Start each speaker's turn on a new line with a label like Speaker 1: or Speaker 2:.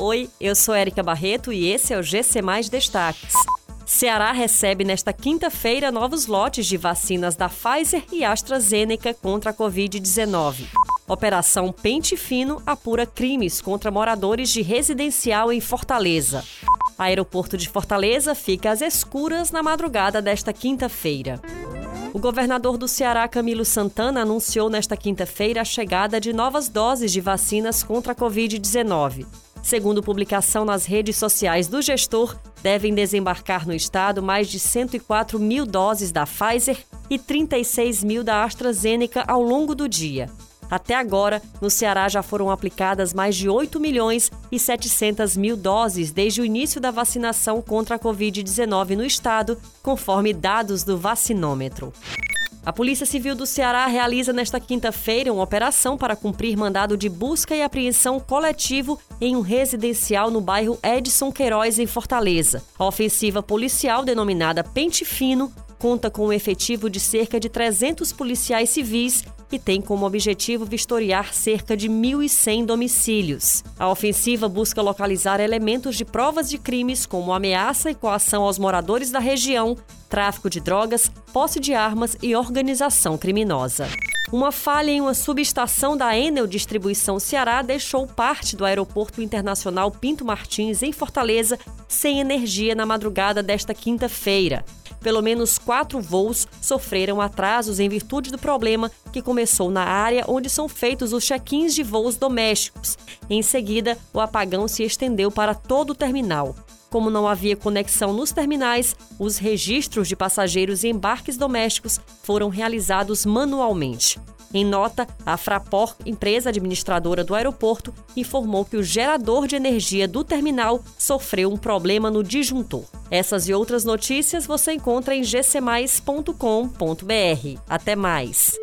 Speaker 1: Oi, eu sou Érica Barreto e esse é o GC Mais Destaques. Ceará recebe nesta quinta-feira novos lotes de vacinas da Pfizer e AstraZeneca contra a Covid-19. Operação Pente Fino apura crimes contra moradores de residencial em Fortaleza. Aeroporto de Fortaleza fica às escuras na madrugada desta quinta-feira. O governador do Ceará, Camilo Santana, anunciou nesta quinta-feira a chegada de novas doses de vacinas contra a Covid-19. Segundo publicação nas redes sociais do gestor, devem desembarcar no estado mais de 104 mil doses da Pfizer e 36 mil da AstraZeneca ao longo do dia. Até agora, no Ceará já foram aplicadas mais de 8 milhões e 700 mil doses desde o início da vacinação contra a Covid-19 no estado, conforme dados do vacinômetro. A Polícia Civil do Ceará realiza nesta quinta-feira uma operação para cumprir mandado de busca e apreensão coletivo em um residencial no bairro Edson Queiroz, em Fortaleza. A ofensiva policial, denominada Pente Fino, conta com um efetivo de cerca de 300 policiais civis e tem como objetivo vistoriar cerca de 1.100 domicílios. A ofensiva busca localizar elementos de provas de crimes como ameaça e coação aos moradores da região, tráfico de drogas, posse de armas e organização criminosa. Uma falha em uma subestação da Enel Distribuição Ceará deixou parte do Aeroporto Internacional Pinto Martins, em Fortaleza, sem energia na madrugada desta quinta-feira. Pelo menos quatro voos sofreram atrasos em virtude do problema que começou na área onde são feitos os check-ins de voos domésticos. Em seguida, o apagão se estendeu para todo o terminal. Como não havia conexão nos terminais, os registros de passageiros e embarques domésticos foram realizados manualmente. Em nota, a Fraport, empresa administradora do aeroporto, informou que o gerador de energia do terminal sofreu um problema no disjuntor. Essas e outras notícias você encontra em gcmais.com.br. Até mais!